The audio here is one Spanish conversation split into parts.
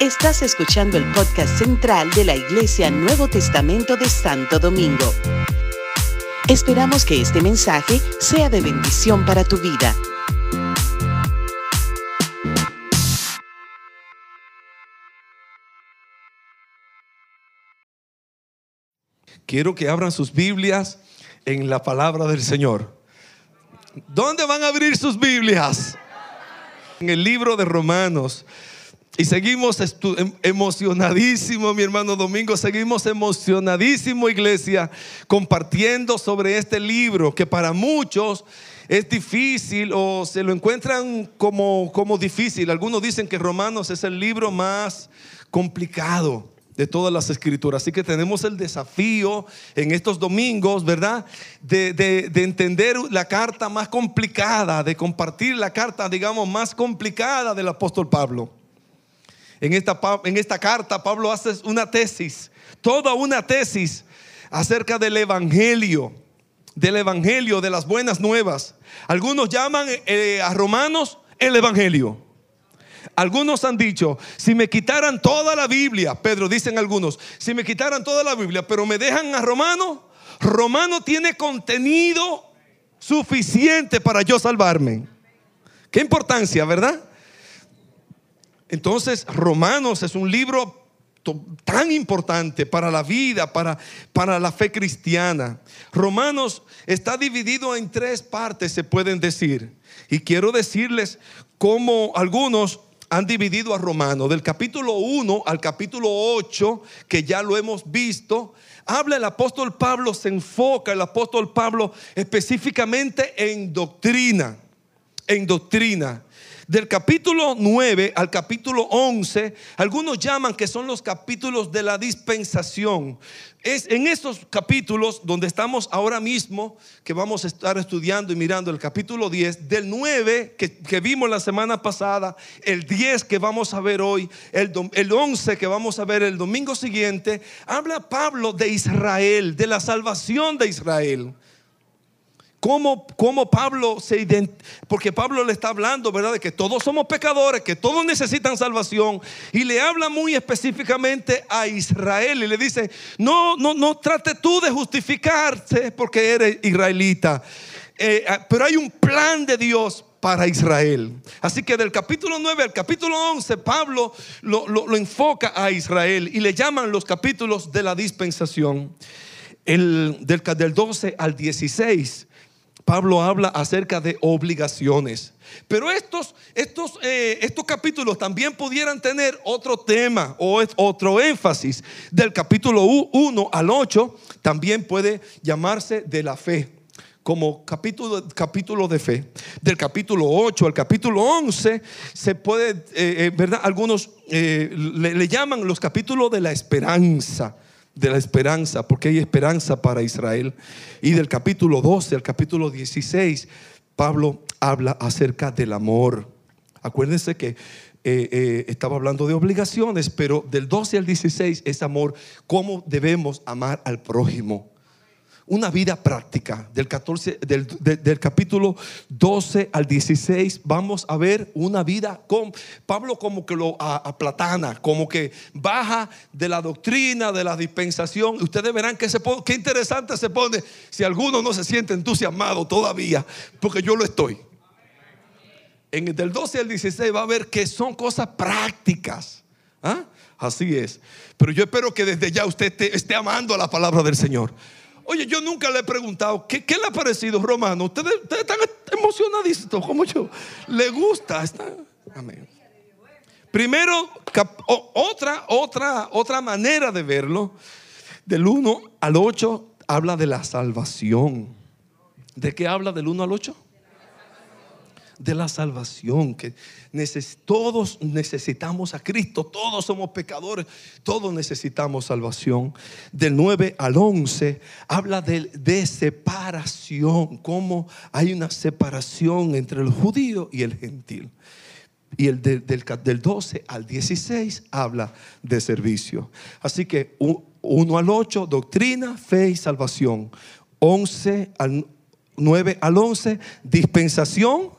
Estás escuchando el podcast central de la Iglesia Nuevo Testamento de Santo Domingo. Esperamos que este mensaje sea de bendición para tu vida. Quiero que abran sus Biblias en la palabra del Señor. ¿Dónde van a abrir sus Biblias? En el libro de Romanos. Y seguimos em, emocionadísimo, mi hermano Domingo, seguimos emocionadísimo, iglesia, compartiendo sobre este libro que para muchos es difícil o se lo encuentran como, como difícil. Algunos dicen que Romanos es el libro más complicado de todas las escrituras. Así que tenemos el desafío en estos domingos, ¿verdad? De, de, entender la carta más complicada, de compartir la carta, digamos, más complicada del apóstol Pablo. En esta, en esta carta Pablo hace una tesis, toda una tesis acerca del Evangelio, del Evangelio, de las buenas nuevas. Algunos llaman eh, a Romanos el Evangelio. Algunos han dicho, si me quitaran toda la Biblia, Pedro, dicen algunos, si me quitaran toda la Biblia, pero me dejan a Romano, Romano tiene contenido suficiente para yo salvarme. Qué importancia, ¿verdad? Entonces, Romanos es un libro tan importante para la vida, para, para la fe cristiana. Romanos está dividido en tres partes, se pueden decir. Y quiero decirles cómo algunos han dividido a Romanos, del capítulo 1 al capítulo 8, que ya lo hemos visto. Habla el apóstol Pablo, se enfoca el apóstol Pablo específicamente en doctrina, en doctrina. Del capítulo 9 al capítulo 11, algunos llaman que son los capítulos de la dispensación. Es en estos capítulos donde estamos ahora mismo, que vamos a estar estudiando y mirando el capítulo 10, del 9 que, vimos la semana pasada, el 10 que vamos a ver hoy, el, el 11 que vamos a ver el domingo siguiente, habla Pablo de Israel, de la salvación de Israel. ¿Cómo, Pablo se identifica? Porque Pablo le está hablando, ¿verdad? De que todos somos pecadores, que todos necesitan salvación. Y le habla muy específicamente a Israel y le dice, no, no, no trate tú de justificarse porque eres israelita. Eh, ah, pero hay un plan de Dios para Israel. Así que del capítulo 9 al capítulo 11, Pablo lo, enfoca a Israel y le llaman los capítulos de la dispensación. El, del, del 12 al 16 Pablo habla acerca de obligaciones. Pero estos, estos, eh, estos capítulos también pudieran tener otro tema o otro énfasis. Del capítulo 1 al 8 también puede llamarse de la fe como capítulo, capítulo de fe. Del capítulo 8 al capítulo 11 se puede, eh, eh, ¿verdad? Algunos le, llaman los capítulos de la esperanza de la esperanza, porque hay esperanza para Israel. Y del capítulo 12 al capítulo 16, Pablo habla acerca del amor. Acuérdense que eh, eh, estaba hablando de obligaciones, pero del 12 al 16 es amor, cómo debemos amar al prójimo una vida práctica del, 14, del, capítulo 12 al 16 vamos a ver una vida con Pablo como que lo aplatana, como que baja de la doctrina, de la dispensación. Ustedes verán que se qué interesante se pone si alguno no se siente entusiasmado todavía, porque yo lo estoy. En el del 12 al 16 va a ver que son cosas prácticas. ¿ah? Así es. Pero yo espero que desde ya usted esté, amando la palabra del Señor. Oye, yo nunca le he preguntado, ¿qué, le ha parecido, Romano? Ustedes, están emocionadísimos como yo. ¿Le gusta? Amén. Primero, otra, otra, otra manera de verlo, del 1 al 8, habla de la salvación. ¿De qué habla del 1 al 8? De la salvación, que todos necesitamos a Cristo, todos somos pecadores, todos necesitamos salvación. Del 9 al 11 habla de, de separación, cómo hay una separación entre el judío y el gentil. Y el del, del 12 al 16 habla de servicio. Así que 1 al 8, doctrina, fe y salvación. 11 al 9 al 11, dispensación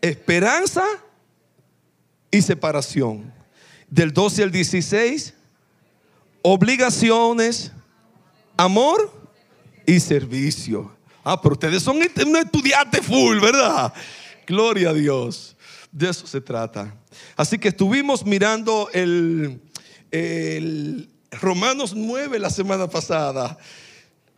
esperanza y separación. Del 12 al 16, obligaciones, amor y servicio. Ah, pero ustedes son un estudiante full, ¿verdad? Gloria a Dios. De eso se trata. Así que estuvimos mirando el, Romanos 9 la semana pasada.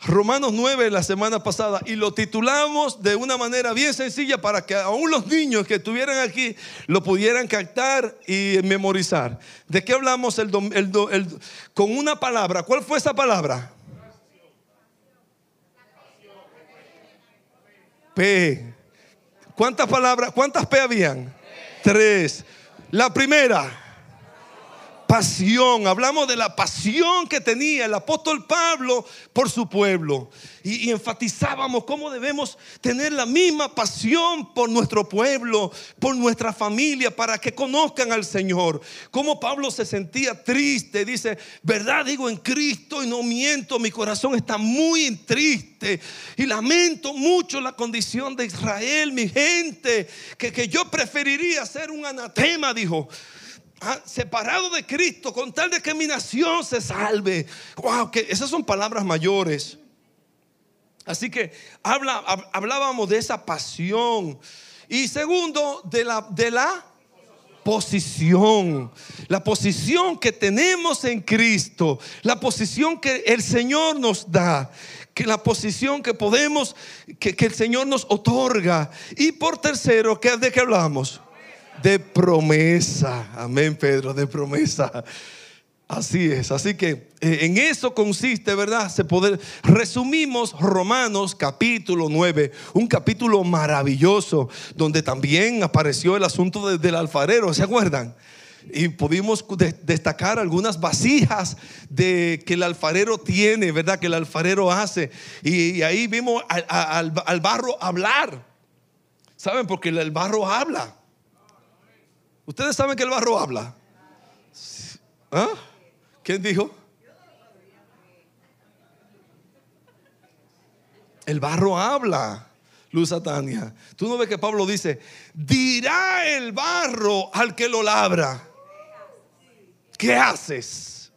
Romanos 9 la semana pasada y lo titulamos de una manera bien sencilla para que aún los niños que estuvieran aquí lo pudieran captar y memorizar. ¿De qué hablamos el, con una palabra? ¿Cuál fue esa palabra? P. ¿Cuántas palabras? ¿Cuántas P habían? Tres. La primera pasión, hablamos de la pasión que tenía el apóstol Pablo por su pueblo. Y, enfatizábamos cómo debemos tener la misma pasión por nuestro pueblo, por nuestra familia, para que conozcan al Señor. Cómo Pablo se sentía triste, dice, verdad digo en Cristo y no miento, mi corazón está muy triste y lamento mucho la condición de Israel, mi gente, que, que yo preferiría ser un anatema, dijo separado de Cristo con tal de que mi nación se salve. Wow, que esas son palabras mayores. Así que habla, hablábamos de esa pasión. Y segundo, de la, de la posición. La posición que tenemos en Cristo. La posición que el Señor nos da. Que la posición que podemos, que, que el Señor nos otorga. Y por tercero, ¿de qué hablamos? De promesa. Amén, Pedro, de promesa. Así es, así que eh, en eso consiste, ¿verdad? Se poder, resumimos Romanos capítulo 9, un capítulo maravilloso donde también apareció el asunto del alfarero, ¿se acuerdan? Y pudimos destacar algunas vasijas de, que el alfarero tiene, ¿verdad? Que el alfarero hace. Y, ahí vimos al, al, barro hablar. ¿Saben? Porque el barro habla. Ustedes saben que el barro habla. ¿Ah? ¿Quién dijo? El barro habla, Luz Tania. Tú no ves que Pablo dice, dirá el barro al que lo labra. ¿Qué haces?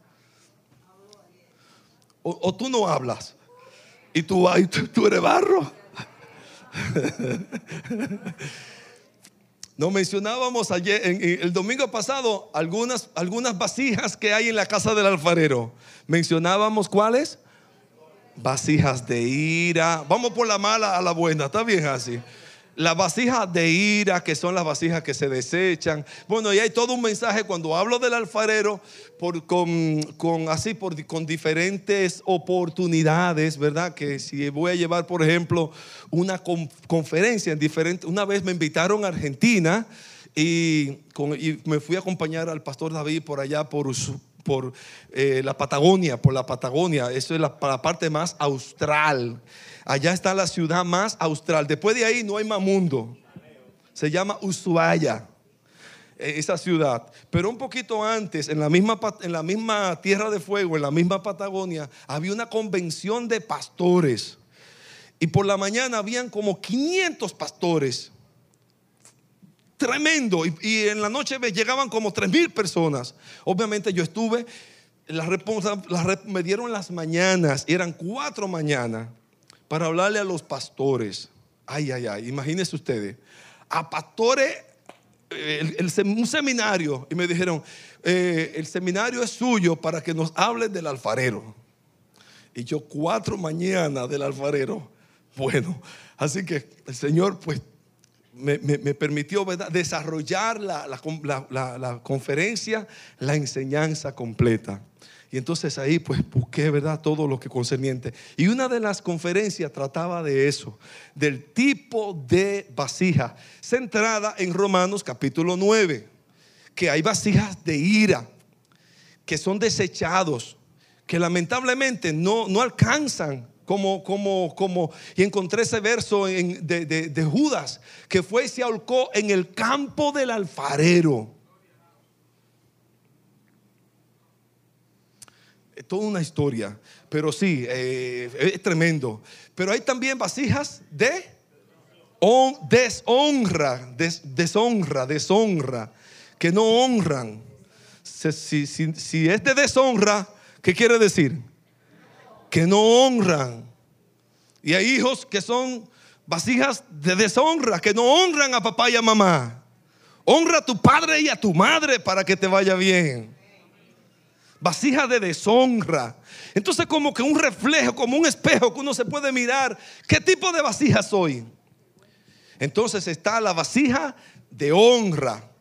O, tú no hablas. Y tú, tú, tú eres barro. Nos mencionábamos ayer, el domingo pasado, algunas, algunas vasijas que hay en la casa del alfarero. Mencionábamos cuáles? Vasijas de ira. Vamos por la mala a la buena, ¿está bien así? Las vasijas de ira, que son las vasijas que se desechan. Bueno, y hay todo un mensaje cuando hablo del alfarero, por, con, con, así, por, con diferentes oportunidades, ¿verdad? Que si voy a llevar, por ejemplo, una conferencia en diferentes. Una vez me invitaron a Argentina y, me fui a acompañar al pastor David por allá, por, por eh, la Patagonia, por la Patagonia. Eso es la, la parte más austral. Allá está la ciudad más austral. Después de ahí no hay más mundo. Se llama Ushuaia, e, esa ciudad. Pero un poquito antes, en la, misma, en la misma Tierra de Fuego, en la misma Patagonia, había una convención de pastores. Y por la mañana habían como 500 pastores. Tremendo. Y, en la noche llegaban como 3 mil personas. Obviamente yo estuve, la, me dieron las mañanas, eran cuatro mañanas para hablarle a los pastores. Ay, ay, ay, imagínense ustedes. A pastores, un seminario, y me dijeron, eh, el seminario es suyo para que nos hable del alfarero. Y yo cuatro mañanas del alfarero. Bueno, así que el Señor pues me, permitió desarrollar la conferencia, la enseñanza completa. Y entonces ahí pues busqué, ¿verdad? Todo lo que concerniente. Y una de las conferencias trataba de eso, del tipo de vasija, centrada en Romanos capítulo 9, que hay vasijas de ira, que son desechados, que lamentablemente no, no alcanzan como, como, como, y encontré ese verso de, de, Judas, que fue y se ahorcó en el campo del alfarero. Toda una historia, pero sí, eh, es tremendo. Pero hay también vasijas de deshonra, deshonra, deshonra, que no honran. Si, si es de deshonra, ¿qué quiere decir? Que no honran. Y hay hijos que son vasijas de deshonra, que no honran a papá y a mamá. Honra a tu padre y a tu madre para que te vaya bien. Vasija de deshonra. Entonces como que un reflejo, como un espejo que uno se puede mirar. ¿Qué tipo de vasija soy? Entonces está la vasija de honra.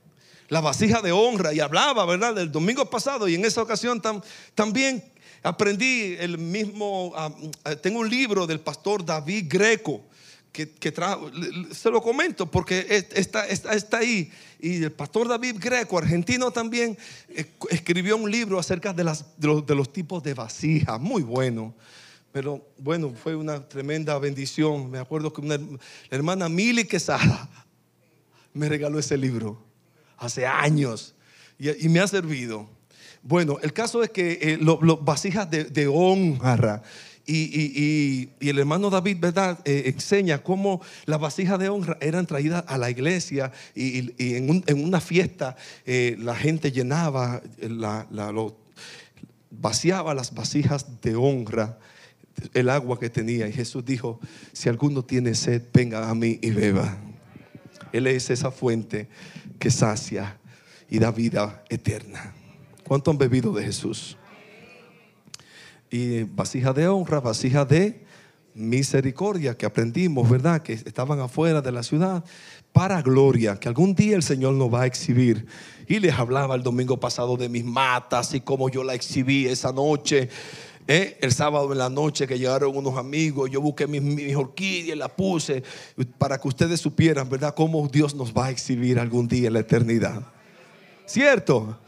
La vasija de honra. Y hablaba, ¿verdad? Del domingo pasado y en esa ocasión también aprendí el mismo, ah, tengo un libro del pastor David Greco que, se lo comento porque está, está, ahí. Y el pastor David Greco, argentino también, eh, escribió un libro acerca de, las, de, los, tipos de vasijas, muy bueno. Pero bueno, fue una tremenda bendición. Me acuerdo que una hermana Mili Quesada me regaló ese libro hace años y, me ha servido. Bueno, el caso es que eh, los vasijas de, de honra y, el hermano David, ¿verdad? Eh, enseña cómo las vasijas de honra eran traídas a la iglesia y, en, una fiesta eh, la gente llenaba, la, vaciaba las vasijas de honra, el agua que tenía. Y Jesús dijo, si alguno tiene sed, venga a mí y beba. Él es esa fuente que sacia y da vida eterna. ¿Cuánto han bebido de Jesús? Y vasija de honra, vasija de misericordia que aprendimos, ¿verdad? Que estaban afuera de la ciudad para gloria, que algún día el Señor nos va a exhibir. Y les hablaba el domingo pasado de mis matas y cómo yo la exhibí esa noche. ¿eh? El sábado en la noche que llegaron unos amigos, yo busqué mis, mis orquídeas, la puse para que ustedes supieran, ¿verdad? Cómo Dios nos va a exhibir algún día en la eternidad. ¿Cierto?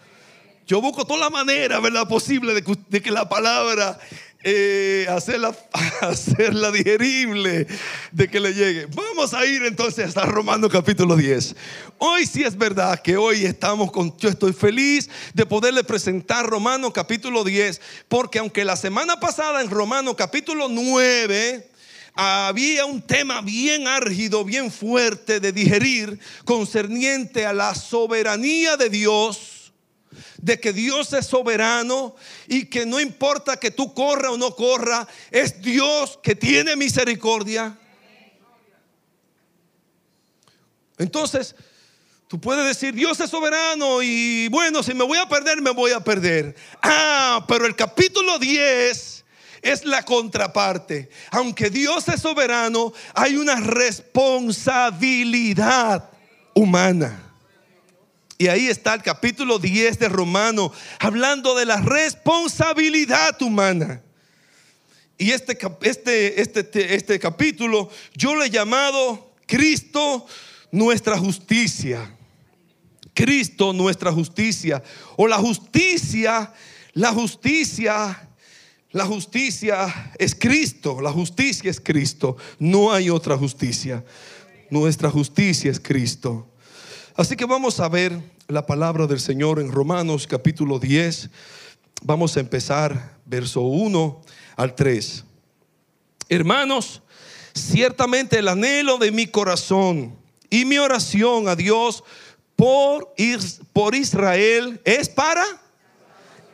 Yo busco toda la manera, ¿verdad? Posible de que, la palabra eh, hacerla, hacerla digerible, de que le llegue. Vamos a ir entonces hasta Romanos capítulo 10. Hoy sí es verdad que hoy estamos con, yo estoy feliz de poderle presentar Romanos capítulo 10, porque aunque la semana pasada en Romanos capítulo 9 había un tema bien árgido, bien fuerte de digerir concerniente a la soberanía de Dios de que Dios es soberano y que no importa que tú corra o no corra, es Dios que tiene misericordia. Entonces, tú puedes decir, Dios es soberano y bueno, si me voy a perder, me voy a perder. Ah, pero el capítulo 10 es la contraparte. Aunque Dios es soberano, hay una responsabilidad humana. Y ahí está el capítulo 10 de Romano, hablando de la responsabilidad humana. Y este, este, este, este capítulo yo le he llamado Cristo nuestra justicia. Cristo nuestra justicia. O la justicia, la justicia, la justicia es Cristo. La justicia es Cristo. No hay otra justicia. Nuestra justicia es Cristo. Así que vamos a ver la palabra del Señor en Romanos capítulo 10. Vamos a empezar verso 1 al 3. Hermanos, ciertamente el anhelo de mi corazón y mi oración a Dios por, por Israel es para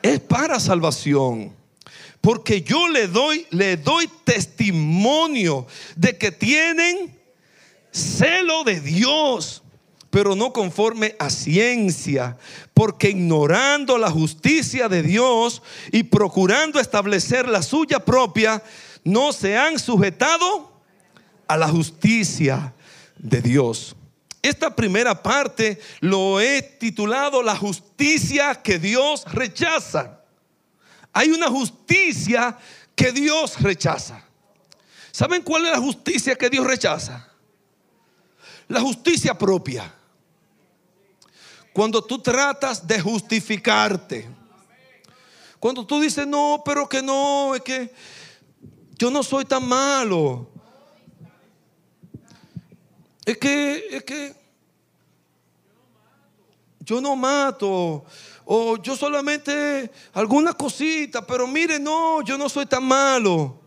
es para salvación. Porque yo le doy le doy testimonio de que tienen celo de Dios pero no conforme a ciencia, porque ignorando la justicia de Dios y procurando establecer la suya propia, no se han sujetado a la justicia de Dios. Esta primera parte lo he titulado la justicia que Dios rechaza. Hay una justicia que Dios rechaza. ¿Saben cuál es la justicia que Dios rechaza? La justicia propia. Cuando tú tratas de justificarte. Cuando tú dices, no, pero que no, es que yo no soy tan malo. Es que, es que yo no mato. O yo solamente alguna cosita, pero mire, no, yo no soy tan malo.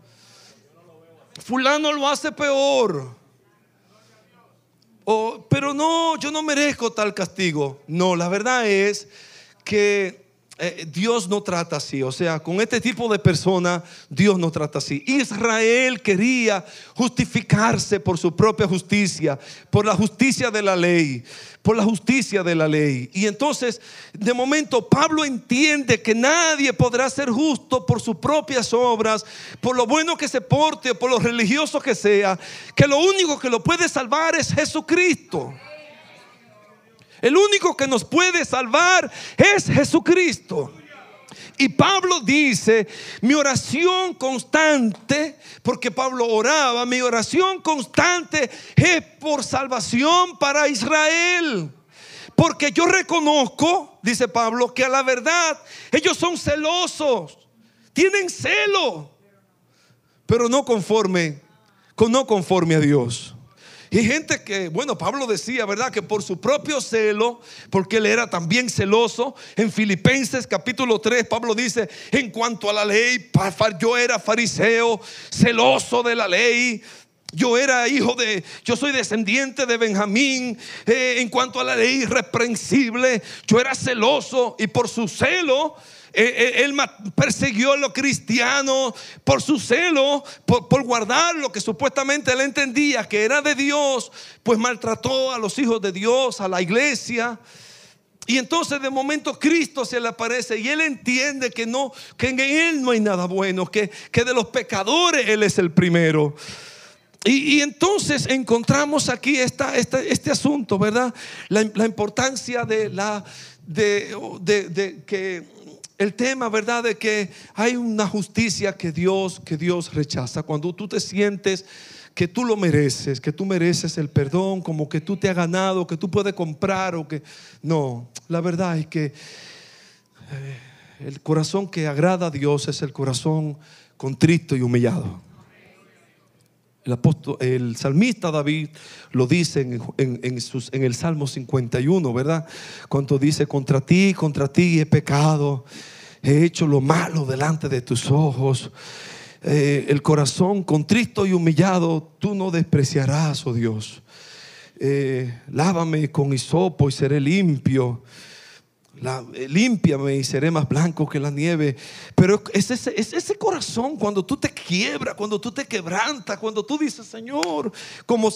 Fulano lo hace peor. O, pero no, yo no merezco tal castigo. No, la verdad es que eh, Dios no trata así. O sea, con este tipo de persona, Dios no trata así. Israel quería justificarse por su propia justicia, por la justicia de la ley, por la justicia de la ley. Y entonces, de momento, Pablo entiende que nadie podrá ser justo por sus propias obras, por lo bueno que se porte, por lo religioso que sea, que lo único que lo puede salvar es Jesucristo. El único que nos puede salvar es Jesucristo. Y Pablo dice, mi oración constante, porque Pablo oraba, mi oración constante es por salvación para Israel. Porque yo reconozco, dice Pablo, que a la verdad ellos son celosos, tienen celo, pero no conforme, no conforme a Dios. Y gente que, bueno, Pablo decía, ¿verdad? Que por su propio celo, porque él era también celoso, en Filipenses capítulo 3, Pablo dice, en cuanto a la ley, yo era fariseo, celoso de la ley, yo era hijo de, yo soy descendiente de Benjamín. Eh, en cuanto a la ley irreprensible, yo era celoso y por su celo él persiguió a los cristianos por su celo, por, guardar lo que supuestamente él entendía que era de Dios, pues maltrató a los hijos de Dios, a la iglesia. Y entonces de momento Cristo se le aparece y él entiende que no, que en él no hay nada bueno, que, que de los pecadores él es el primero. Y, entonces encontramos aquí esta, este asunto, ¿verdad? La, importancia de la de que el tema, ¿verdad? De que hay una justicia que Dios, que Dios rechaza. Cuando tú te sientes que tú lo mereces, que tú mereces el perdón, como que tú te has ganado, que tú puedes comprar o que... No, la verdad es que eh, el corazón que agrada a Dios es el corazón contrito y humillado. El, salmista David lo dice en, en, sus, en, el Salmo 51, ¿verdad? Cuando dice, contra ti, contra ti he pecado, he hecho lo malo delante de tus ojos. Eh, el corazón contristo y humillado, tú no despreciarás, oh Dios. Eh, lávame con hisopo y seré limpio la, eh, límpiame y seré más blanco que la nieve. Pero es ese, ese corazón cuando tú te quiebras, cuando tú te quebrantas, cuando tú dices, Señor, como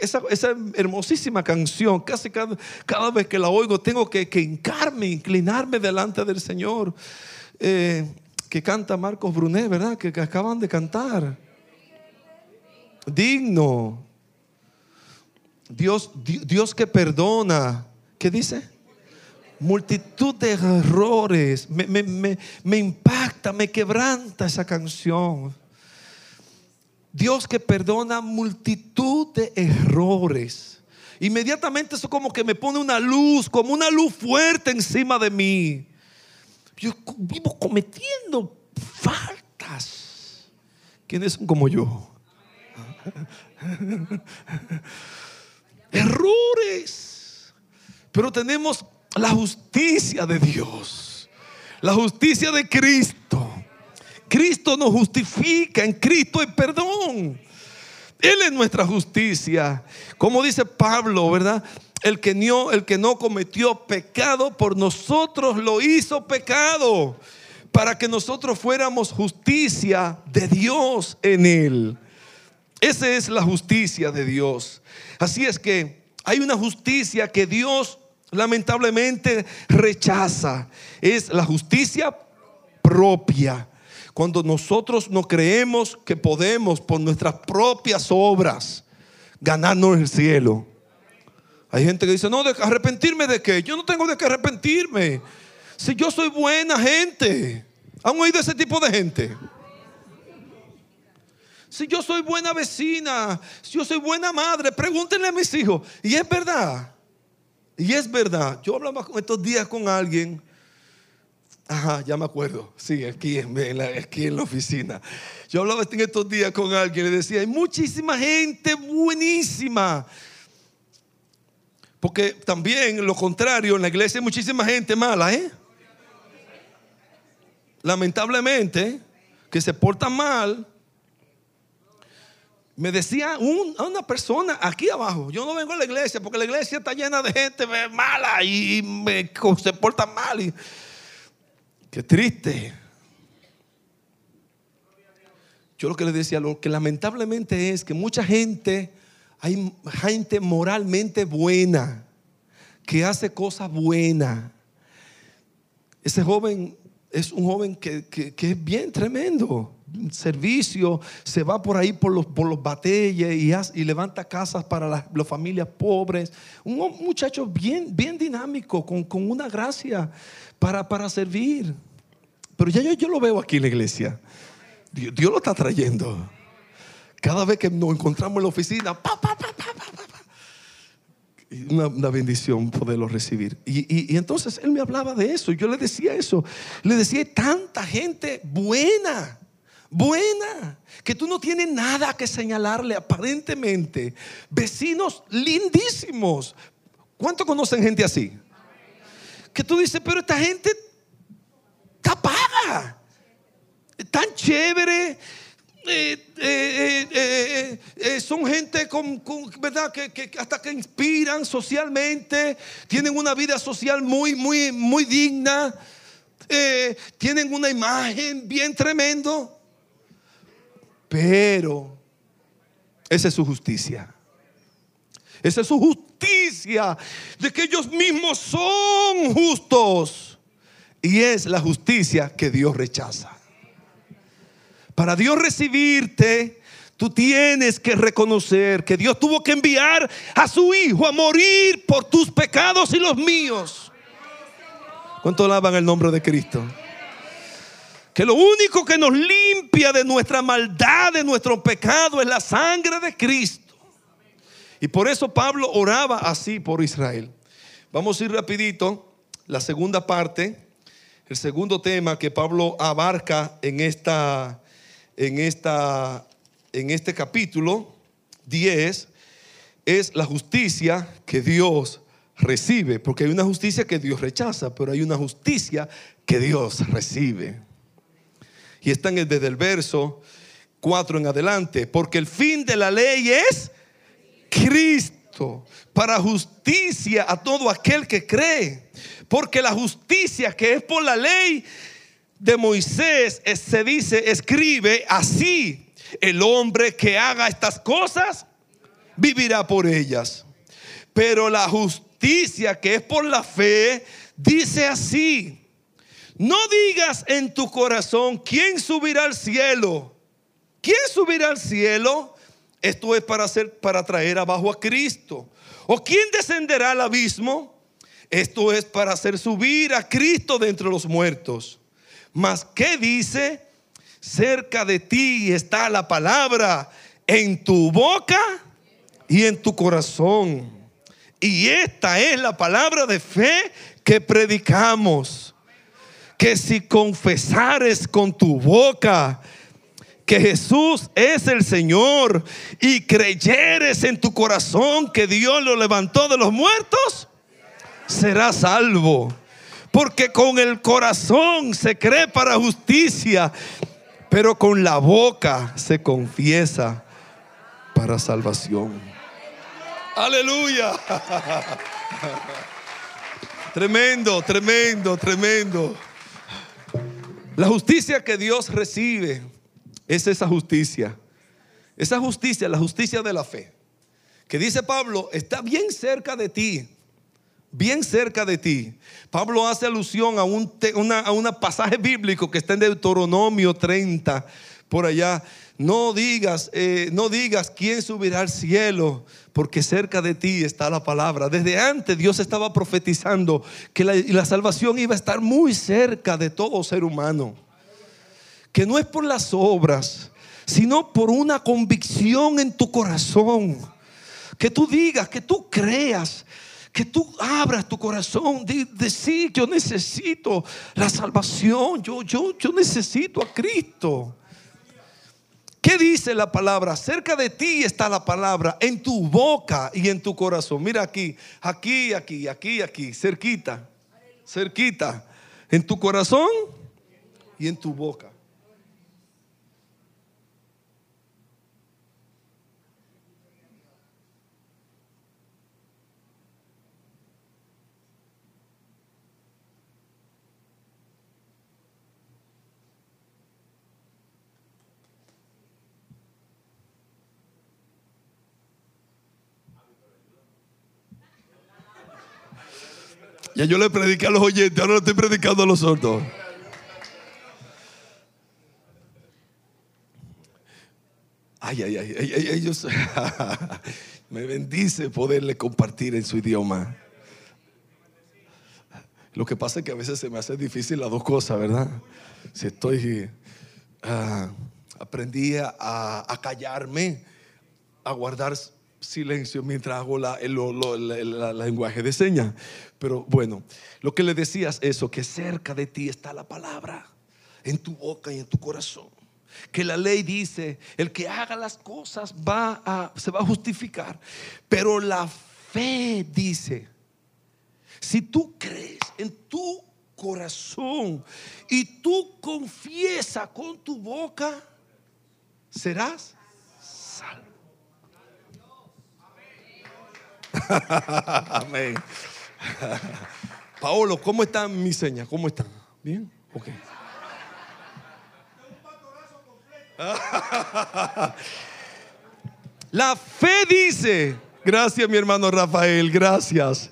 esa, esa hermosísima canción, casi cada, cada, vez que la oigo tengo que, que hincarme, inclinarme delante del Señor. Eh, que canta Marcos Brunet, ¿verdad? Que, que acaban de cantar. Digno. Dios, Dios que perdona. ¿Qué dice? Multitud de errores. Me, impacta, me quebranta esa canción. Dios que perdona multitud de errores. Inmediatamente eso como que me pone una luz, como una luz fuerte encima de mí. Yo vivo cometiendo faltas. ¿Quiénes son como yo? Errores. Pero tenemos la justicia de Dios, la justicia de Cristo. Cristo nos justifica, en Cristo hay perdón. Él es nuestra justicia. Como dice Pablo, ¿verdad? El que, no, el que no cometió pecado por nosotros lo hizo pecado para que nosotros fuéramos justicia de Dios en él. Esa es la justicia de Dios. Así es que hay una justicia que Dios lamentablemente rechaza es la justicia propia. Cuando nosotros no creemos que podemos por nuestras propias obras ganarnos el cielo. Hay gente que dice, no, de arrepentirme de qué. Yo no tengo de qué arrepentirme. Si yo soy buena gente. ¿Han oído ese tipo de gente? Si yo soy buena vecina, si yo soy buena madre, pregúntenle a mis hijos. Y es verdad. Y es verdad, yo hablaba estos días con alguien, ajá, ya me acuerdo, sí, aquí en, la, aquí en la oficina. Yo hablaba en estos días con alguien y le decía, hay muchísima gente buenísima. Porque también lo contrario, en la iglesia hay muchísima gente mala, ¿eh? Lamentablemente, que se porta mal. Me decía una persona aquí abajo, yo no vengo a la iglesia porque la iglesia está llena de gente mala y, me, se porta mal. Y, qué triste. Yo lo que le decía, lo que lamentablemente es que mucha gente, hay gente moralmente buena, que hace cosas buenas. Ese joven es un joven que, es bien tremendo. Servicio, se va por ahí por los, por los batalles y, levanta casas para las, familias pobres. Un muchacho bien, bien dinámico, con, una gracia para, para, servir. Pero ya yo, yo, lo veo aquí en la iglesia. Dios, lo está trayendo. Cada vez que nos encontramos en la oficina, pa, pa, pa, una, bendición poderlo recibir. Y, entonces él me hablaba de eso. Yo le decía eso. Le decía, tanta gente buena, buena, que tú no tienes nada que señalarle aparentemente. Vecinos lindísimos. ¿Cuánto conocen gente así? Que tú dices, pero esta gente está paga. Tan chévere eh, eh, eh, son gente con, ¿verdad? Que, hasta que inspiran socialmente, tienen una vida social muy, muy, muy digna, tienen una imagen bien tremendo, pero esa es su justicia. Esa es su justicia, de que ellos mismos son justos. Y es la justicia que Dios rechaza. Para Dios recibirte, tú tienes que reconocer que Dios tuvo que enviar a su Hijo a morir por tus pecados y los míos. ¿Cuánto alaban el nombre de Cristo? Que lo único que nos limpia de nuestra maldad, de nuestro pecado, es la sangre de Cristo. Y por eso Pablo oraba así por Israel. Vamos a ir rapidito. La segunda parte, el segundo tema que Pablo abarca en esta en, esta, en este capítulo 10 es la justicia que Dios recibe, porque hay una justicia que Dios rechaza, pero hay una justicia que Dios recibe. Y están desde el verso 4 en adelante, porque el fin de la ley es Cristo, para justicia a todo aquel que cree, porque la justicia que es por la ley de Moisés se dice, escribe así, el hombre que haga estas cosas vivirá por ellas. Pero la justicia que es por la fe dice así, no digas en tu corazón, ¿quién subirá al cielo? ¿Quién subirá al cielo? Esto es para hacer para traer abajo a Cristo. ¿O quién descenderá al abismo? Esto es para hacer subir a Cristo de entre los muertos. Mas, ¿qué dice? Cerca de ti está la palabra en tu boca y en tu corazón. Y esta es la palabra de fe que predicamos. Que si confesares con tu boca que Jesús es el Señor y creyeres en tu corazón que Dios lo levantó de los muertos, serás salvo. Porque con el corazón se cree para justicia, pero con la boca se confiesa para salvación. Aleluya. Tremendo, tremendo, tremendo. La justicia que Dios recibe es esa justicia. Esa justicia, la justicia de la fe. Que dice Pablo, está bien cerca de ti bien cerca de ti. Pablo hace alusión a un una, pasaje bíblico que está en Deuteronomio 30, por allá. No digas, eh, no digas quién subirá al cielo, porque cerca de ti está la palabra. Desde antes Dios estaba profetizando que la salvación iba a estar muy cerca de todo ser humano. Que no es por las obras, sino por una convicción en tu corazón. Que tú digas, que tú creas que tú abras tu corazón, de, decir, yo necesito la salvación, yo, yo, yo necesito a Cristo. ¿Qué dice la palabra? Cerca de ti está la palabra, en tu boca y en tu corazón. Mira aquí, aquí, aquí, aquí, aquí, cerquita, cerquita, en tu corazón y en tu boca. Ya yo le prediqué a los oyentes, ahora lo estoy predicando a los sordos. Ay, ay, ay, ay, ay, ellos me bendice poderle compartir en su idioma. Lo que pasa es que a veces se me hace difícil las dos cosas, ¿verdad? Si estoy, ah, aprendí a, a callarme, a guardar silencio mientras hago el, lenguaje de señas. Pero bueno, lo que le decías eso, que cerca de ti está la palabra, en tu boca y en tu corazón. Que la ley dice, el que haga las cosas va se va a justificar. Pero la fe dice, si tú crees en tu corazón y tú confiesas con tu boca, serás salvo. Amén. Paolo, ¿cómo están mis señas? ¿Cómo están? ¿Bien? Ok. La fe dice, gracias mi hermano Rafael, gracias.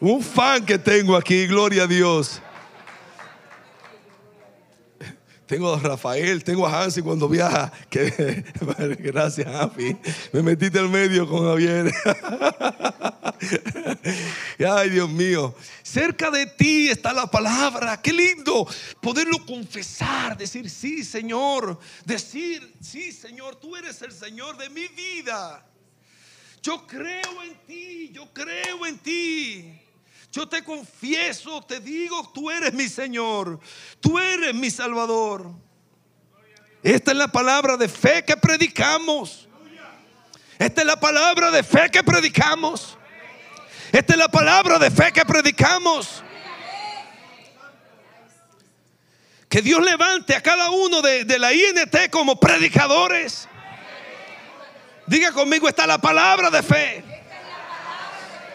Un fan que tengo aquí, gloria a Dios. Tengo a Rafael, tengo a Hansi cuando viaja. Que, gracias, Hansi. Me metiste al medio con Javier. Ay, Dios mío. Cerca de ti está la palabra. Qué lindo poderlo confesar. Decir, sí, Señor. Decir, sí, Señor, tú eres el Señor de mi vida. Yo creo en ti, yo creo en ti. Yo te confieso, te digo, tú eres mi Señor, tú eres mi Salvador. Esta es la palabra de fe que predicamos. Esta es la palabra de fe que predicamos. Esta es la palabra de fe que predicamos. Que Dios levante a cada uno de, la INT como predicadores. Diga conmigo, está la palabra de fe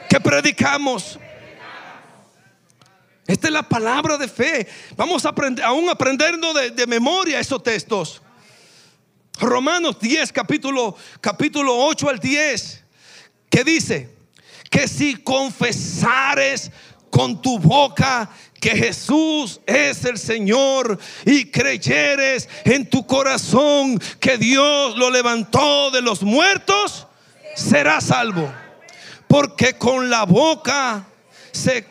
que predicamos. Esta es la palabra de fe. Vamos a aprender, aún aprendernos de, de memoria esos textos. Romanos 10, capítulo, capítulo 8 al 10, que dice que si confesares con tu boca que Jesús es el Señor y creyeres en tu corazón que Dios lo levantó de los muertos, serás salvo. Porque con la boca se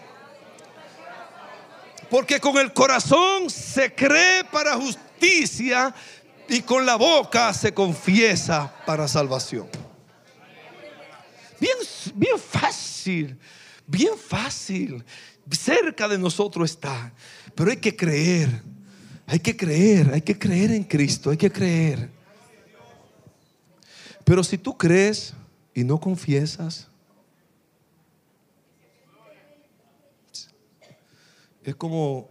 porque con el corazón se cree para justicia y con la boca se confiesa para salvación. Bien, bien fácil, bien fácil. Cerca de nosotros está. Pero hay que creer, hay que creer, hay que creer en Cristo, hay que creer. Pero si tú crees y no confiesas, es como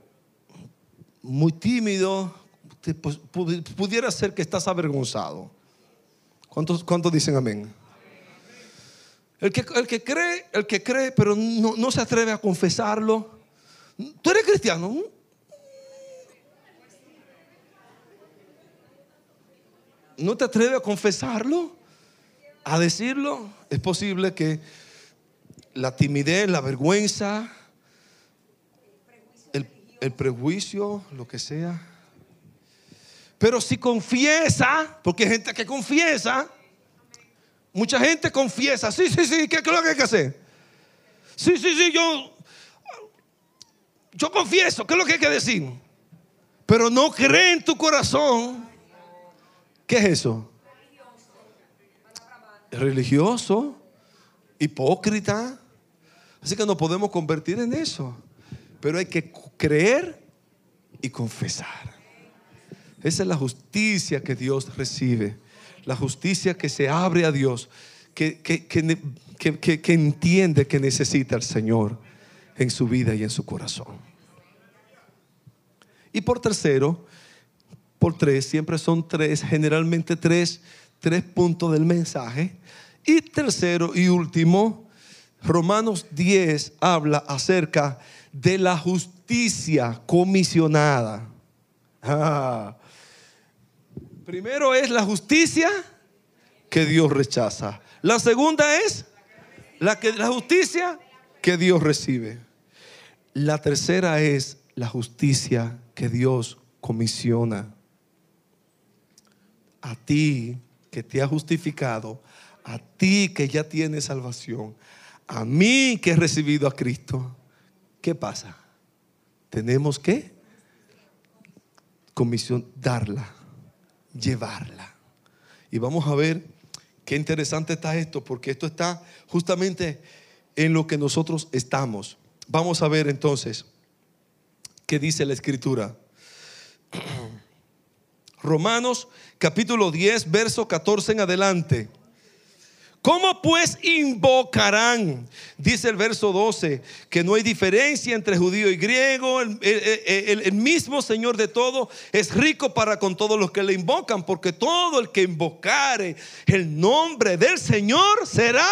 muy tímido, pudiera ser que estás avergonzado. ¿Cuántos, cuántos dicen amén? El que, el que cree, el que cree, pero no, no se atreve a confesarlo. ¿Tú eres cristiano? ¿No te atreves a confesarlo? ¿A decirlo? Es posible que la timidez, la vergüenza, el, prejuicio, lo que sea. Pero si confiesa, porque hay gente que confiesa, mucha gente confiesa, sí, sí, sí, ¿qué, qué es lo que hay que hacer? Sí, sí, sí, yo, yo confieso, ¿qué es lo que hay que decir? Pero no cree en tu corazón. ¿Qué es eso? Religioso, hipócrita. Así que nos podemos convertir en eso. Pero hay que creer y confesar. Esa es la justicia que Dios recibe. La justicia que se abre a Dios. Que, que- que que entiende que necesita al Señor en su vida y en su corazón. Y por tercero, por tres, siempre son tres, generalmente tres, tres puntos del mensaje. Y tercero y último, Romanos 10 habla acerca de la justicia comisionada. Ah. Primero es la justicia que Dios rechaza. La segunda es la, que, la justicia que Dios recibe. La tercera es la justicia que Dios comisiona. A ti que te ha justificado, a ti que ya tienes salvación, a mí que he recibido a Cristo, ¿qué pasa? Tenemos que comisión darla, llevarla. Y vamos a ver qué interesante está esto, porque esto está justamente en lo que nosotros estamos. Vamos a ver entonces qué dice la escritura. Romanos capítulo 10, verso 14 en adelante. ¿Cómo pues invocarán? Dice el verso 12, que no hay diferencia entre judío y griego. El, mismo Señor de todo es rico para con todos los que le invocan, porque todo el que invocare el nombre del Señor será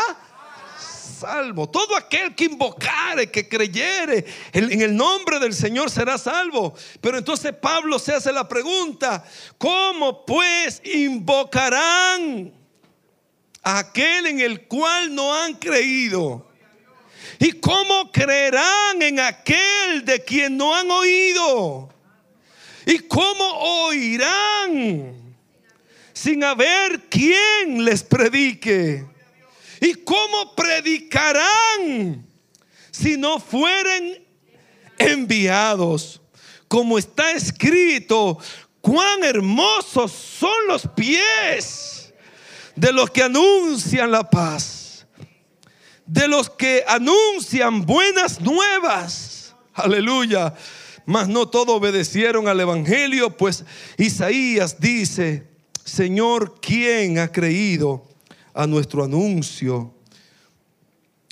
salvo. Todo aquel que invocare, que creyere en el nombre del Señor será salvo. Pero entonces Pablo se hace la pregunta, ¿cómo pues invocarán? Aquel en el cual no han creído. ¿Y cómo creerán en aquel de quien no han oído? ¿Y cómo oirán sin haber quien les predique? ¿Y cómo predicarán si no fueren enviados? Como está escrito, cuán hermosos son los pies de los que anuncian la paz, de los que anuncian buenas nuevas. Aleluya. Mas no todos obedecieron al Evangelio, pues Isaías dice, Señor, ¿quién ha creído a nuestro anuncio?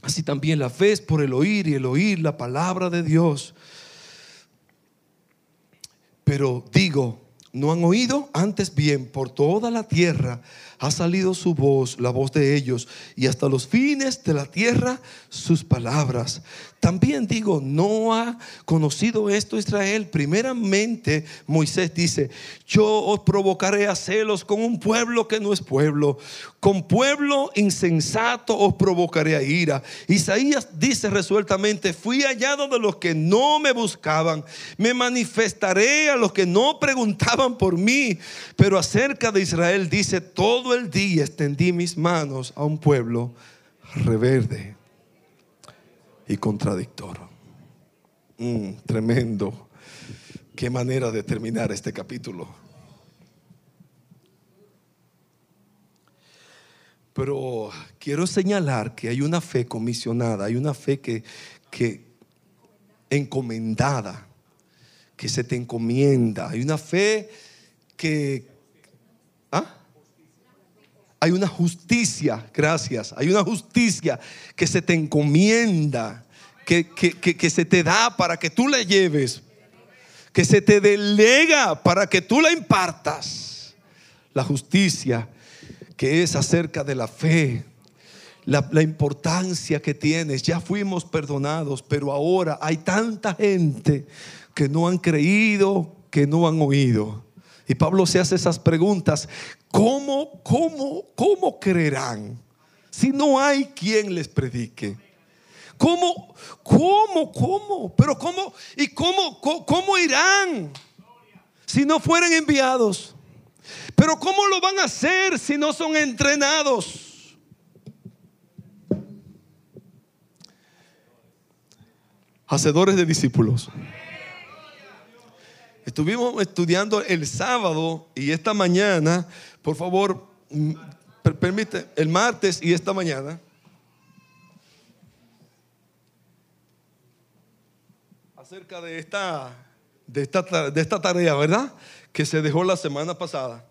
Así también la fe es por el oír y el oír la palabra de Dios. Pero digo, ¿no han oído? Antes bien, por toda la tierra ha salido su voz, la voz de ellos, y hasta los fines de la tierra sus palabras. También digo, no ha conocido esto Israel. Primeramente Moisés dice, yo os provocaré a celos con un pueblo que no es pueblo. Con pueblo insensato os provocaré a ira. Isaías dice resueltamente, fui hallado de los que no me buscaban. Me manifestaré a los que no preguntaban por mí. Pero acerca de Israel dice, todo el día extendí mis manos a un pueblo reverde y contradictor. Mm, tremendo. Qué manera de terminar este capítulo. Pero quiero señalar que hay una fe comisionada, hay una fe que, que encomendada, que se te encomienda, hay una fe que... hay una justicia, gracias, hay una justicia que se te encomienda, que, que, se te da para que tú la lleves, que se te delega para que tú la impartas. La justicia que es acerca de la fe, la, la, importancia que tienes. Ya fuimos perdonados, pero ahora hay tanta gente que no han creído, que no han oído. Y Pablo se hace esas preguntas. ¿Cómo, cómo, cómo creerán si no hay quien les predique? ¿Cómo, cómo, cómo? Pero cómo, y cómo, cómo, irán si no fueren enviados? Pero ¿cómo lo van a hacer si no son entrenados? Hacedores de discípulos. Estuvimos estudiando el sábado y esta mañana, por favor, mm, permite, el martes y esta mañana. Acerca de esta, de esta, de esta tarea, ¿verdad? Que se dejó la semana pasada.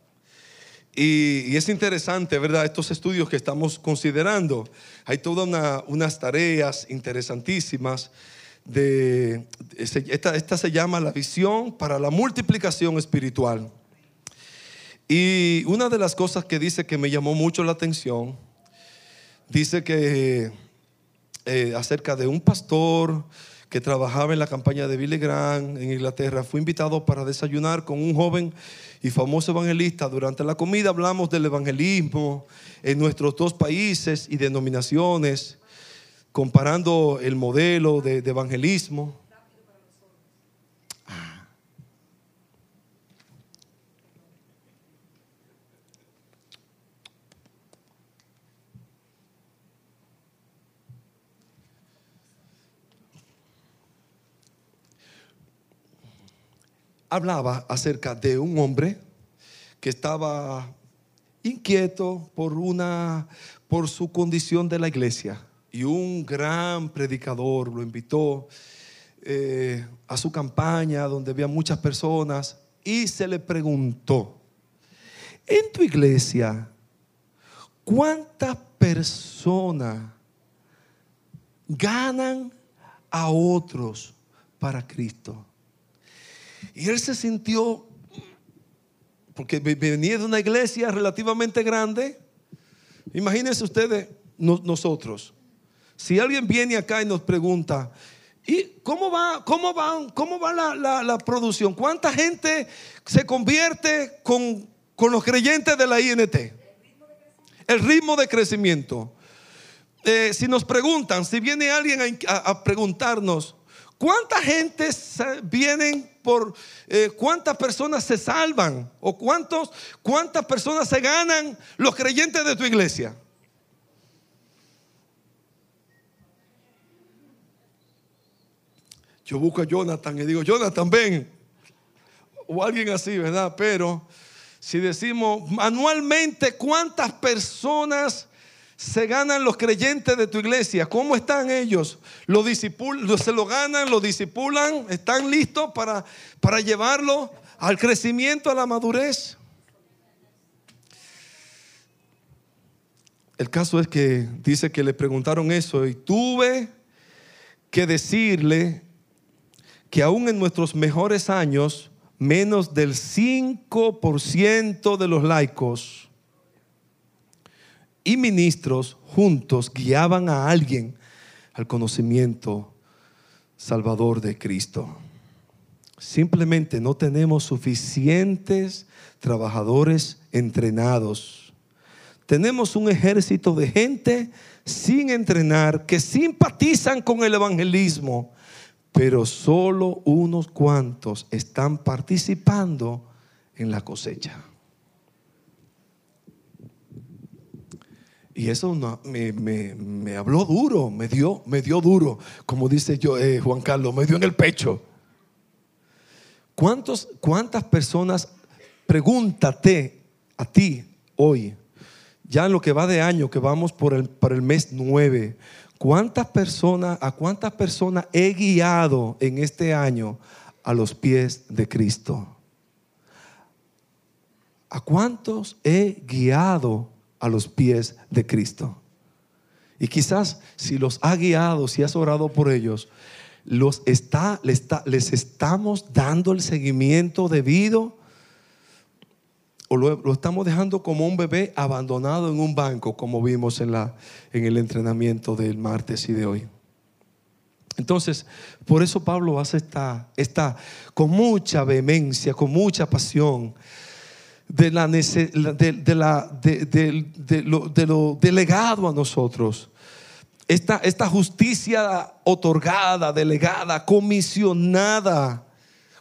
Y, es interesante, ¿verdad? Estos estudios que estamos considerando. Hay todas una, unas tareas interesantísimas de, esta, esta se llama la visión para la multiplicación espiritual. Y una de las cosas que dice que me llamó mucho la atención, dice que eh, acerca de un pastor que trabajaba en la campaña de Billy Graham en Inglaterra, fue invitado para desayunar con un joven y famoso evangelista. Durante la comida hablamos del evangelismo en nuestros dos países y denominaciones comparando el modelo de, evangelismo. Hablaba acerca de un hombre que estaba inquieto por una por su condición de la iglesia. Y un gran predicador lo invitó eh, a su campaña donde había muchas personas y se le preguntó en tu iglesia cuántas personas ganan a otros para Cristo y él se sintió, porque venía de una iglesia relativamente grande. Imagínense ustedes, nosotros. Si alguien viene acá y nos pregunta, ¿y cómo va, cómo cómo va la, producción? ¿Cuánta gente se convierte con, los creyentes de la INT? El ritmo de crecimiento. Eh, si nos preguntan, si viene alguien a preguntarnos, ¿Cuánta gente vienen por eh, cuántas personas se salvan o cuántos, cuántas personas se ganan los creyentes de tu iglesia? Yo busco a Jonathan y digo, Jonathan, ven. O alguien así, ¿verdad? Pero si decimos anualmente cuántas personas se ganan los creyentes de tu iglesia? ¿Cómo están ellos? ¿Lo ¿Se lo ganan? ¿Lo disipulan? ¿Están listos para, para llevarlo al crecimiento, a la madurez? El caso es que dice que le preguntaron eso y tuve que decirle que aún en nuestros mejores años, menos del 5% de los laicos y ministros juntos guiaban a alguien al conocimiento salvador de Cristo. Simplemente no tenemos suficientes trabajadores entrenados. Tenemos un ejército de gente sin entrenar que simpatizan con el evangelismo, pero solo unos cuantos están participando en la cosecha. Y eso me, habló duro, me dio, me dio duro, como dice yo, eh, Juan Carlos, me dio en el pecho. ¿Cuántos, ¿Cuántas personas, pregúntate a ti hoy, ya en lo que va de año, que vamos por el, para el mes 9, ¿cuántas personas, a cuántas personas he guiado en este año a los pies de Cristo? ¿A cuántos he guiado a los pies de Cristo. Y quizás si los ha guiado, si has orado por ellos, los está, les, está, les estamos dando el seguimiento debido o lo, estamos dejando como un bebé abandonado en un banco, como vimos en, la, en el entrenamiento del martes y de hoy. Entonces, por eso Pablo hace esta, esta con mucha vehemencia, con mucha pasión, de, la, de, la, de, lo, lo delegado a nosotros. Esta, esta justicia otorgada, delegada, comisionada.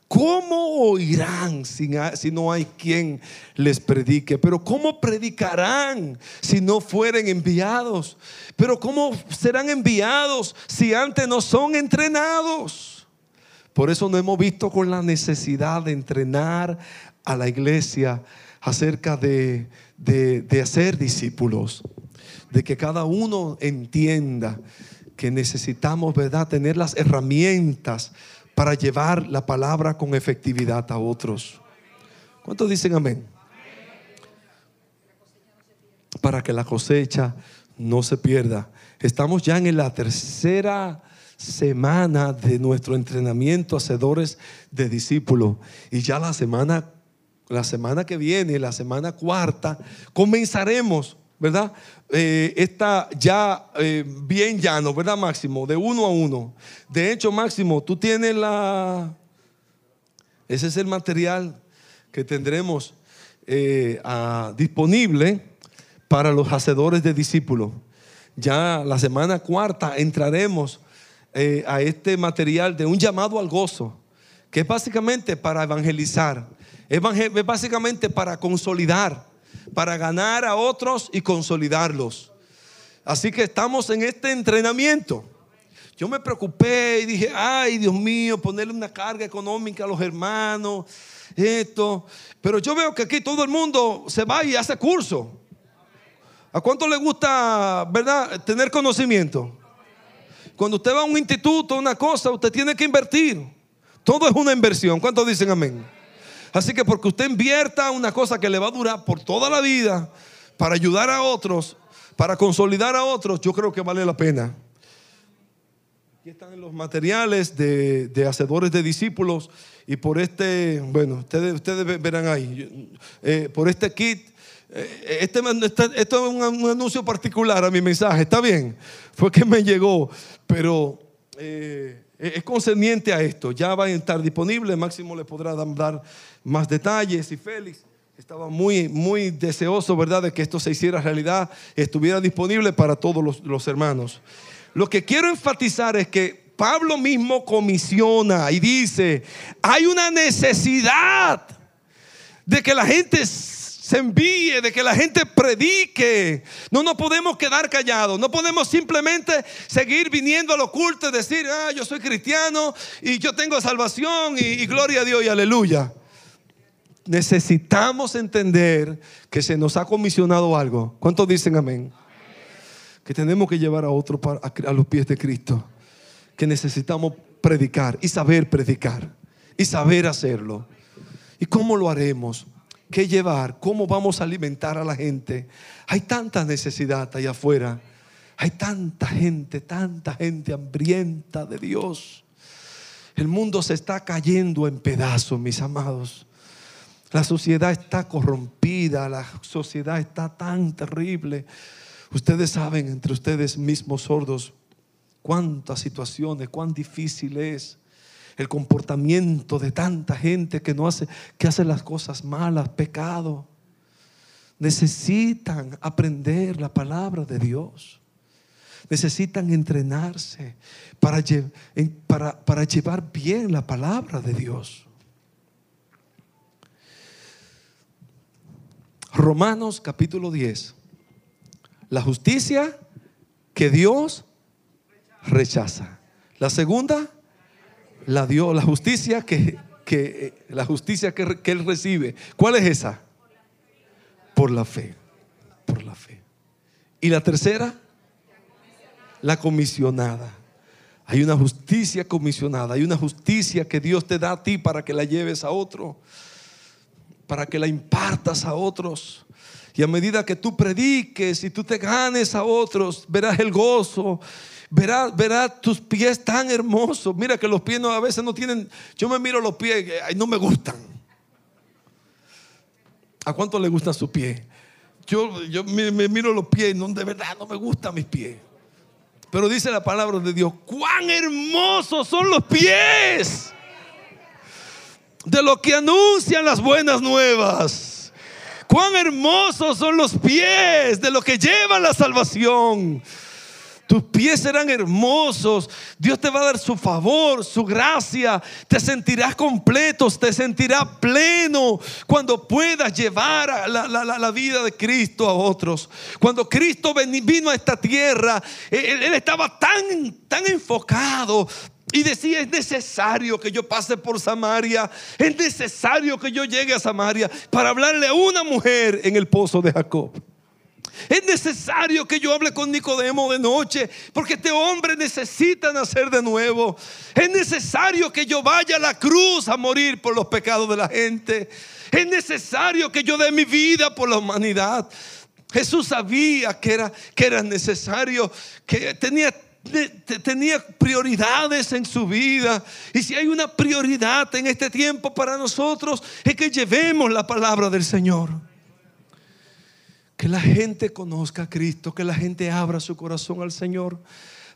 ¿Cómo oirán si, si, no hay quien les predique? Pero ¿cómo predicarán si no fueren enviados? Pero ¿cómo serán enviados si antes no son entrenados? Por eso no hemos visto con la necesidad de entrenar a la iglesia acerca de, hacer discípulos, de que cada uno entienda que necesitamos, ¿verdad?, tener las herramientas para llevar la palabra con efectividad a otros. ¿Cuántos dicen amén? Para que la cosecha no se pierda. Estamos ya en la tercera semana de nuestro entrenamiento hacedores de discípulos y ya la semana la semana que viene, la semana cuarta, comenzaremos, ¿verdad? Eh, está ya eh, bien llano, ¿verdad, Máximo? De uno a uno. De hecho, Máximo, tú tienes la... Ese es el material que tendremos eh, disponible para los hacedores de discípulos. Ya la semana cuarta entraremos a este material de un llamado al gozo, que es básicamente para evangelizar es básicamente para consolidar, para ganar a otros y consolidarlos. Así que estamos en este entrenamiento. yo me preocupé y dije, ay Dios mío, ponerle una carga económica a los hermanos, esto. Pero yo veo que aquí todo el mundo se va y hace curso. ¿A cuánto le gusta, verdad, tener conocimiento? Cuando usted va a un instituto, una cosa, usted tiene que invertir. Todo es una inversión. ¿Cuántos dicen amén? Así que porque usted invierta una cosa que le va a durar por toda la vida para ayudar a otros, para consolidar a otros, yo creo que vale la pena. Aquí están los materiales de, hacedores de discípulos y por este, bueno, ustedes, ustedes verán ahí, eh, por este kit, eh, este, esto es un, anuncio particular a mi mensaje, está bien, fue que me llegó, pero eh, es concerniente a esto, ya va a estar disponible, Máximo le podrá dar más detalles y Félix estaba muy, muy deseoso, ¿verdad?, de que esto se hiciera realidad, estuviera disponible para todos los, los hermanos. Lo que quiero enfatizar es que Pablo mismo comisiona y dice, hay una necesidad de que la gente se envíe, de que la gente predique. No nos podemos quedar callados, no podemos simplemente seguir viniendo al oculto y decir, ah, yo soy cristiano y yo tengo salvación y, gloria a Dios y aleluya necesitamos entender que se nos ha comisionado algo. ¿Cuántos dicen amén? Que tenemos que llevar a otro a los pies de Cristo. Que necesitamos predicar y saber predicar y saber hacerlo. ¿Y cómo lo haremos? ¿Qué llevar? ¿Cómo vamos a alimentar a la gente? Hay tanta necesidad allá afuera. Hay tanta gente, tanta gente hambrienta de Dios. El mundo se está cayendo en pedazos, mis amados. La sociedad está corrompida, la sociedad está tan terrible. Ustedes saben entre ustedes mismos sordos cuántas situaciones, cuán difícil es el comportamiento de tanta gente que no hace que hace las cosas malas, pecado. Necesitan aprender la palabra de Dios. Necesitan entrenarse para, para, llevar bien la palabra de Dios. Romanos capítulo 10. La justicia que Dios rechaza. La segunda, la dio, la justicia que, que la justicia que, que él recibe. ¿Cuál es esa? Por la fe. Por la fe. Y la tercera, la comisionada. Hay una justicia comisionada, hay una justicia que Dios te da a ti para que la lleves a otro para que la impartas a otros. Y a medida que tú prediques y tú te ganes a otros, verás el gozo, verás, verás tus pies tan hermosos. Mira que los pies no, a veces no tienen, yo me miro los pies y no me gustan. ¿A cuánto le gusta su pie? Yo, yo me, miro los pies y no, de verdad no me gustan mis pies. Pero dice la palabra de Dios, cuán hermosos son los pies de lo que anuncian las buenas nuevas. Cuán hermosos son los pies de lo que lleva la salvación. Tus pies serán hermosos. Dios te va a dar su favor, su gracia. Te sentirás completo, te sentirás pleno cuando puedas llevar la, la, vida de Cristo a otros. Cuando Cristo vino a esta tierra, él, él estaba tan, tan enfocado, y decía, es necesario que yo pase por Samaria, es necesario que yo llegue a Samaria para hablarle a una mujer en el pozo de Jacob. Es necesario que yo hable con Nicodemo de noche, porque este hombre necesita nacer de nuevo. Es necesario que yo vaya a la cruz a morir por los pecados de la gente. Es necesario que yo dé mi vida por la humanidad. Jesús sabía que era, que era necesario, que tenía tenía prioridades en su vida. Y si hay una prioridad en este tiempo para nosotros, es que llevemos la palabra del Señor. Que la gente conozca a Cristo, que la gente abra su corazón al Señor.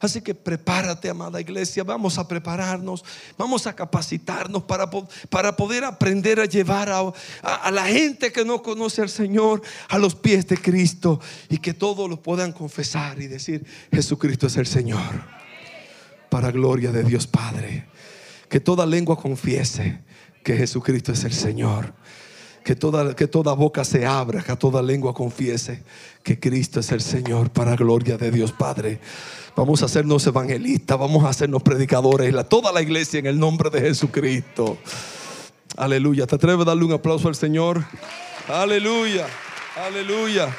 Así que prepárate, amada iglesia. Vamos a prepararnos, vamos a capacitarnos para, para poder aprender a llevar a, la gente que no conoce al Señor a los pies de Cristo y que todos lo puedan confesar y decir, Jesucristo es el Señor. Para gloria de Dios Padre. Que toda lengua confiese que Jesucristo es el Señor Que toda, que toda boca se abra, que toda lengua confiese que Cristo es el Señor para gloria de Dios Padre. Vamos a hacernos evangelistas, vamos a hacernos predicadores, toda la iglesia en el nombre de Jesucristo. Aleluya. ¿Te atreves a darle un aplauso al Señor? Aleluya. Aleluya.